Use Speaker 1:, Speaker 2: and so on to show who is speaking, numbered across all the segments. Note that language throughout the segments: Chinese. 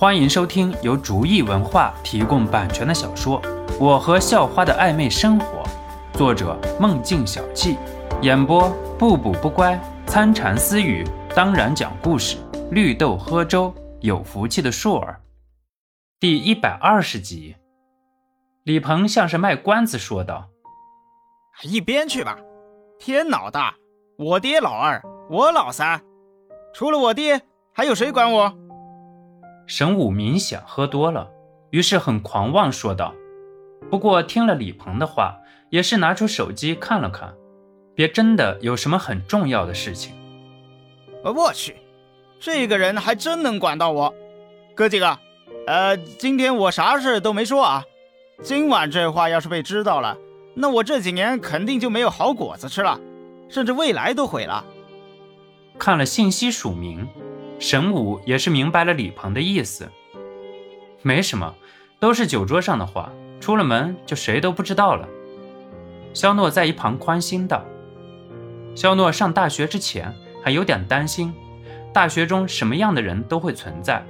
Speaker 1: 欢迎收听由竹意文化提供版权的小说《我和校花的暧昧生活》，作者梦境小憩，演播不补不乖、参禅私语，当然讲故事，绿豆喝粥，有福气的硕儿。第一百二十集，李鹏像是卖关子说道：“
Speaker 2: 一边去吧，天老大，我爹老二，我老三，除了我爹，还有谁管我？”
Speaker 1: 神武明显喝多了，于是很狂妄说道：“不过听了李鹏的话，也是拿出手机看了看，别真的有什么很重要的事情。”
Speaker 2: 我去，这个人还真能管到我。哥几个，呃，今天我啥事都没说啊。今晚这话要是被知道了，那我这几年肯定就没有好果子吃了，甚至未来都毁了。
Speaker 1: 看了信息署名。神武也是明白了李鹏的意思，没什么，都是酒桌上的话，出了门就谁都不知道了。肖诺在一旁宽心道：“肖诺上大学之前还有点担心，大学中什么样的人都会存在，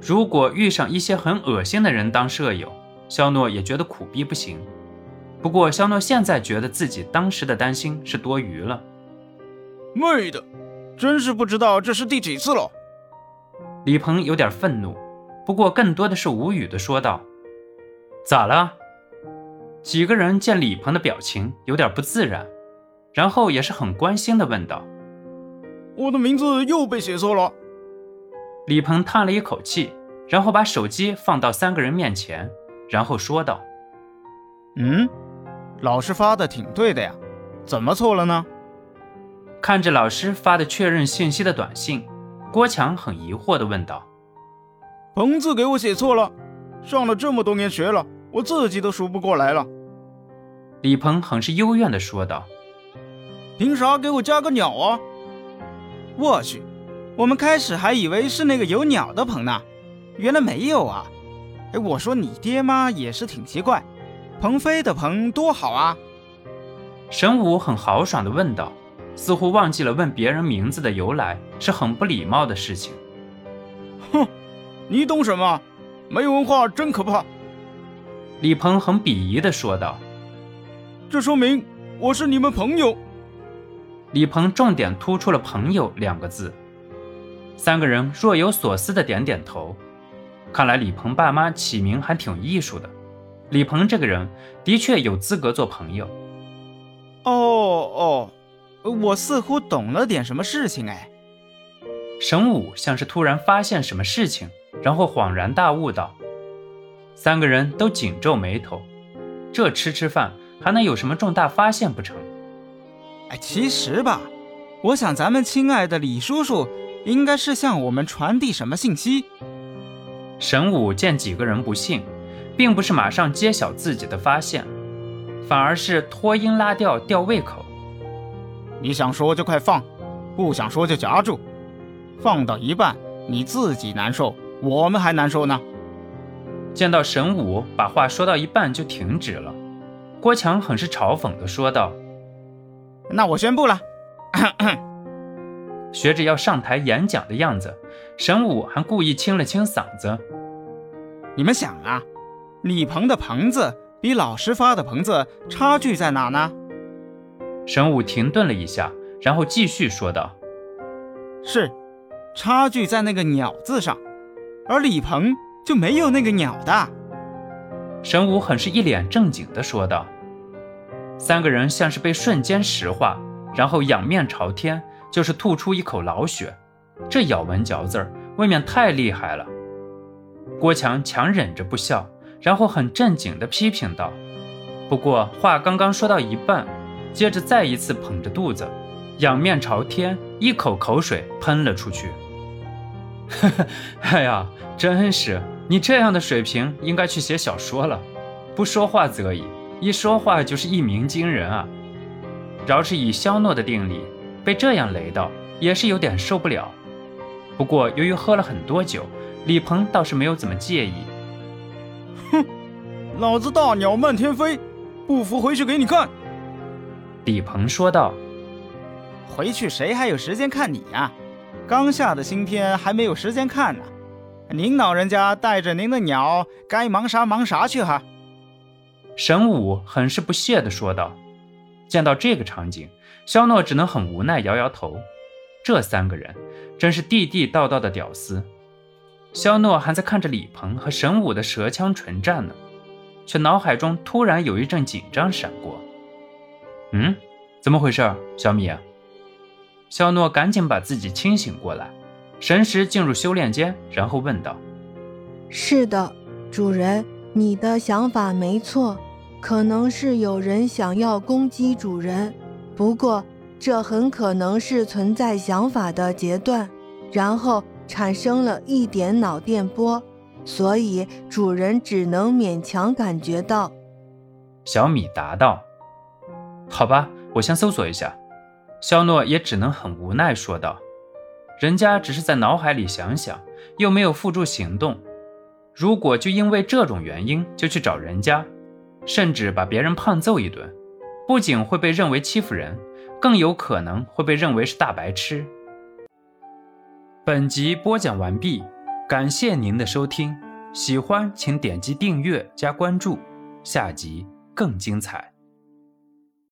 Speaker 1: 如果遇上一些很恶心的人当舍友，肖诺也觉得苦逼不行。不过肖诺现在觉得自己当时的担心是多余了。
Speaker 2: 妹的，真是不知道这是第几次了。”
Speaker 1: 李鹏有点愤怒，不过更多的是无语的说道：“咋了？”几个人见李鹏的表情有点不自然，然后也是很关心的问道：“
Speaker 2: 我的名字又被写错了。”
Speaker 1: 李鹏叹了一口气，然后把手机放到三个人面前，然后说道：“
Speaker 2: 嗯，老师发的挺对的呀，怎么错了呢？”
Speaker 1: 看着老师发的确认信息的短信。郭强很疑惑地问道：“
Speaker 2: 鹏字给我写错了，上了这么多年学了，我自己都数不过来了。”
Speaker 1: 李鹏很是幽怨地说道：“
Speaker 2: 凭啥给我加个鸟啊？我去，我们开始还以为是那个有鸟的鹏呢，原来没有啊！哎，我说你爹妈也是挺奇怪，鹏飞的鹏多好啊！”
Speaker 1: 神武很豪爽地问道。似乎忘记了问别人名字的由来是很不礼貌的事情。
Speaker 2: 哼，你懂什么？没文化真可怕。
Speaker 1: 李鹏很鄙夷地说道：“
Speaker 2: 这说明我是你们朋友。”
Speaker 1: 李鹏重点突出了“朋友”两个字。三个人若有所思地点点头。看来李鹏爸妈起名还挺艺术的。李鹏这个人的确有资格做朋友。
Speaker 2: 哦哦。我似乎懂了点什么事情哎。
Speaker 1: 神武像是突然发现什么事情，然后恍然大悟道：“三个人都紧皱眉头，这吃吃饭还能有什么重大发现不成？”
Speaker 2: 哎，其实吧，我想咱们亲爱的李叔叔应该是向我们传递什么信息。
Speaker 1: 神武见几个人不信，并不是马上揭晓自己的发现，反而是拖音拉调吊胃口。
Speaker 2: 你想说就快放，不想说就夹住，放到一半你自己难受，我们还难受呢。
Speaker 1: 见到神武把话说到一半就停止了，郭强很是嘲讽的说道：“
Speaker 2: 那我宣布了。”
Speaker 1: 学着要上台演讲的样子，神武还故意清了清嗓子：“
Speaker 2: 你们想啊，李鹏的鹏字比老师发的鹏字差距在哪呢？”
Speaker 1: 神武停顿了一下，然后继续说道：“
Speaker 2: 是，差距在那个‘鸟’字上，而李鹏就没有那个‘鸟’的。”
Speaker 1: 神武很是一脸正经地说道。三个人像是被瞬间石化，然后仰面朝天，就是吐出一口老血。这咬文嚼字儿，未免太厉害了。郭强强忍着不笑，然后很正经地批评道：“不过话刚刚说到一半。”接着再一次捧着肚子，仰面朝天，一口口水喷了出去。呵呵，哎呀，真是你这样的水平，应该去写小说了。不说话则已，一说话就是一鸣惊人啊！饶是以肖诺的定力，被这样雷到也是有点受不了。不过由于喝了很多酒，李鹏倒是没有怎么介意。
Speaker 2: 哼，老子大鸟漫天飞，不服回去给你看。
Speaker 1: 李鹏说道：“
Speaker 2: 回去谁还有时间看你呀？刚下的新片还没有时间看呢。您老人家带着您的鸟，该忙啥忙啥去哈。
Speaker 1: 神武很是不屑地说道。见到这个场景，肖诺只能很无奈摇摇头。这三个人真是地地道道的屌丝。肖诺还在看着李鹏和神武的舌枪唇战呢，却脑海中突然有一阵紧张闪过。嗯，怎么回事，小米？肖诺赶紧把自己清醒过来，神识进入修炼间，然后问道：“
Speaker 3: 是的，主人，你的想法没错。”可能是有人想要攻击主人，不过这很可能是存在想法的阶段，然后产生了一点脑电波，所以主人只能勉强感觉到。
Speaker 1: 小米答道：“好吧，我先搜索一下。”肖诺也只能很无奈说道：“人家只是在脑海里想想，又没有付诸行动。如果就因为这种原因就去找人家。”甚至把别人胖揍一顿，不仅会被认为欺负人，更有可能会被认为是大白痴。本集播讲完毕，感谢您的收听，喜欢请点击订阅加关注，下集更精彩。